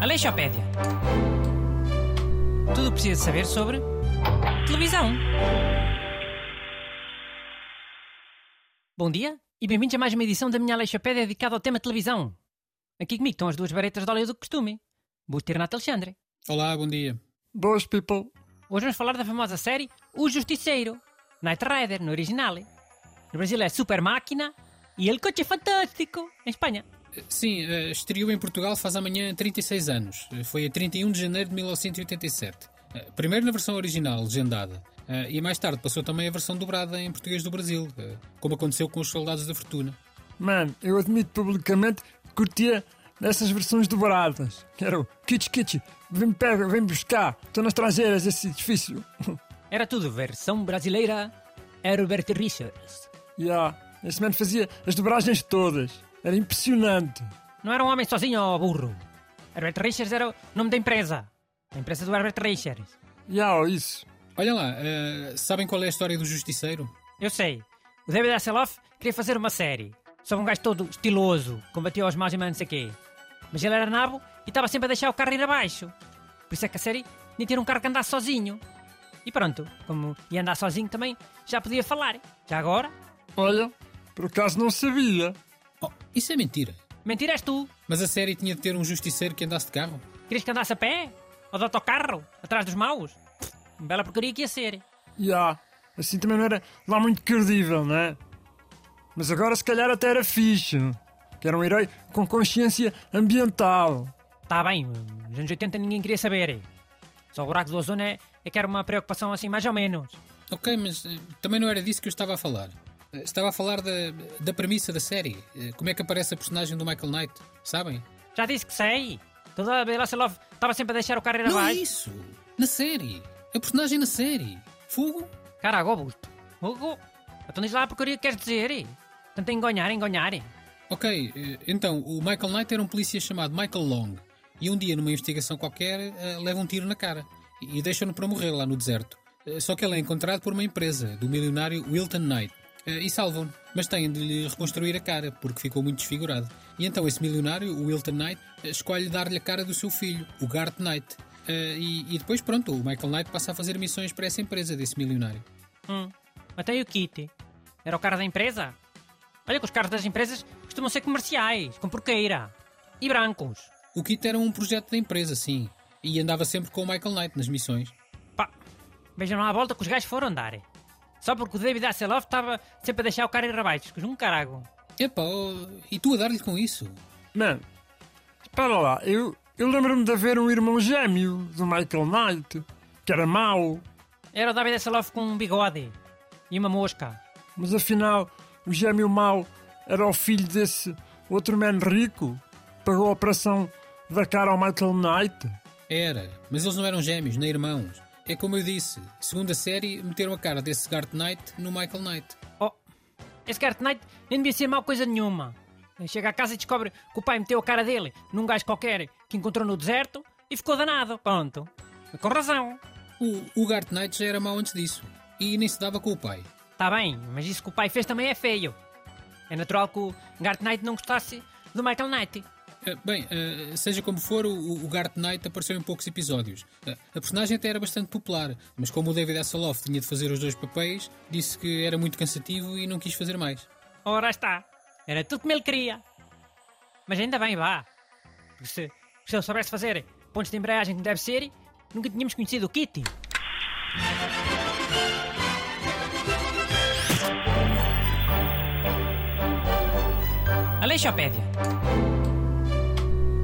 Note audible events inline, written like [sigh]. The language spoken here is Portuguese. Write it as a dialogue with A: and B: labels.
A: Aleixopédia. Tudo o que precisa saber sobre televisão. Bom dia e bem-vindos a mais uma edição da minha Aleixopédia dedicada ao tema televisão. Aqui comigo estão as duas varetas de óleo do costume. Busto e Renato Alexandre.
B: Olá, bom dia.
C: Boas, people.
A: Hoje vamos falar da famosa série O Justiceiro. Knight Rider, no original. No Brasil é Super Máquina e El Coche Fantástico, em Espanha.
B: Sim, eh, estreou em Portugal faz amanhã 36 anos. Eh, Foi a 31 de janeiro de 1987. Eh, Primeiro na versão original, legendada. E mais tarde passou também a versão dobrada em português do Brasil, como aconteceu com os Soldados da Fortuna.
C: Mano, eu admito publicamente que curtia dessas versões dobradas. Quero Kitsch Kitsch, vem pega, vem buscar. Estou nas traseiras esse edifício. [laughs]
A: Era tudo versão brasileira Herbert Richards.
C: Ya, esse mano fazia as dobragens todas. Era impressionante.
A: Não era um homem sozinho ou burro. Herbert Richards era o nome da empresa. A empresa do Herbert Richards.
C: Ya, isso.
B: Olha lá, eh, sabem qual é a história do Justiceiro?
A: Eu sei. O David Hasselhoff queria fazer uma série. Sobre um gajo todo estiloso, combatia aos maus e mais não sei quê. Mas ele era nabo e estava sempre a deixar o carro ir abaixo. Por isso é que a série tinha de ter um carro que andasse sozinho. E pronto, como ia andar sozinho também, já podia falar. Já agora,
C: Olha, por acaso não sabia.
B: Oh, isso é mentira.
A: mentira és tu.
B: Mas a série tinha de ter um Justiceiro que andasse de carro?
A: Querias que andasse a pé? Ou de autocarro? Atrás dos maus? Bela porcaria que ia ser.
C: Ya, assim também não era lá muito credível, né? Mas agora se calhar até era fixe. Que era um herói com consciência ambiental.
A: Tá bem, nos anos 80 ninguém queria saber. Só o buraco do ozono é, é que era uma preocupação assim mais ou menos.
B: Ok, mas eh, também não era disso que eu estava a falar. Eh, Estava a falar da, da premissa da série. Eh, Como é que aparece a personagem do Michael Knight, sabem?
A: Já disse que sei. Toda a Belasselov estava sempre a deixar o carro ir
B: Não é
A: abaixo.
B: isso! Na série! A personagem na série! Fogo!
A: Caraca, Augusto. Hugo, então diz lá a porcaria que queres dizer. Tenta engonhar, engonhar.
B: Ok, eh, então, o Michael Knight era um polícia chamado Michael Long. E um dia, numa investigação qualquer, eh, leva um tiro na cara. E deixam-no para morrer lá no deserto. Eh, Só que ele é encontrado por uma empresa, do milionário Wilton Knight. Eh, E salvam-no. Mas têm de lhe reconstruir a cara, porque ficou muito desfigurado. E então esse milionário, o Wilton Knight, eh, escolhe dar-lhe a cara do seu filho, o Garth Knight. Eh, E, e depois, pronto, o Michael Knight passa a fazer missões para essa empresa desse milionário.
A: Hum. Até o Kitty. Era o cara da empresa? Olha que os carros das empresas costumam ser comerciais, com porqueira. E brancos.
B: O Kit era um projeto da empresa, sim. E andava sempre com o Michael Knight nas missões.
A: Pá, vejam lá a volta que os gajos foram andar. Só porque o David Hasselhoff estava sempre a deixar o carro ir abaixo. Que um carago.
B: Epá, oh, e tu a dar-lhe com isso?
C: Mano, espera lá, eu, eu lembro-me de haver um irmão gêmeo do Michael Knight, que era mau,
A: Era o David Hasselhoff com um bigode. E uma mosca.
C: mas afinal o gêmeo mau era o filho desse outro man rico, pagou a operação da cara ao Michael Knight.
B: Era, mas eles não eram gêmeos, nem irmãos. É como eu disse, segundo a série, meteram a cara desse Garth Knight no Michael Knight.
A: Oh, esse Garth Knight nem devia ser mau coisa nenhuma. Chega a casa e descobre que o pai meteu a cara dele num gajo qualquer que encontrou no deserto e ficou danado. Pronto. Com razão.
B: O, o Garth Knight já era mau antes disso. E nem se dava com o pai.
A: Tá bem, mas isso que o pai fez também é feio. É natural que o Garth Knight não gostasse do Michael Knight.
B: Eh, Bem, eh, seja como for, o, Garth Knight apareceu em poucos episódios. Eh, A personagem até era bastante popular, mas como o David Hasselhoff tinha de fazer os dois papéis, disse que era muito cansativo e não quis fazer mais.
A: Ora está. Era tudo como ele queria. Mas ainda bem, vá. Porque se, se ele soubesse fazer pontos de embreagem como deve ser, nunca tínhamos conhecido o Kitty. Aleixopédia.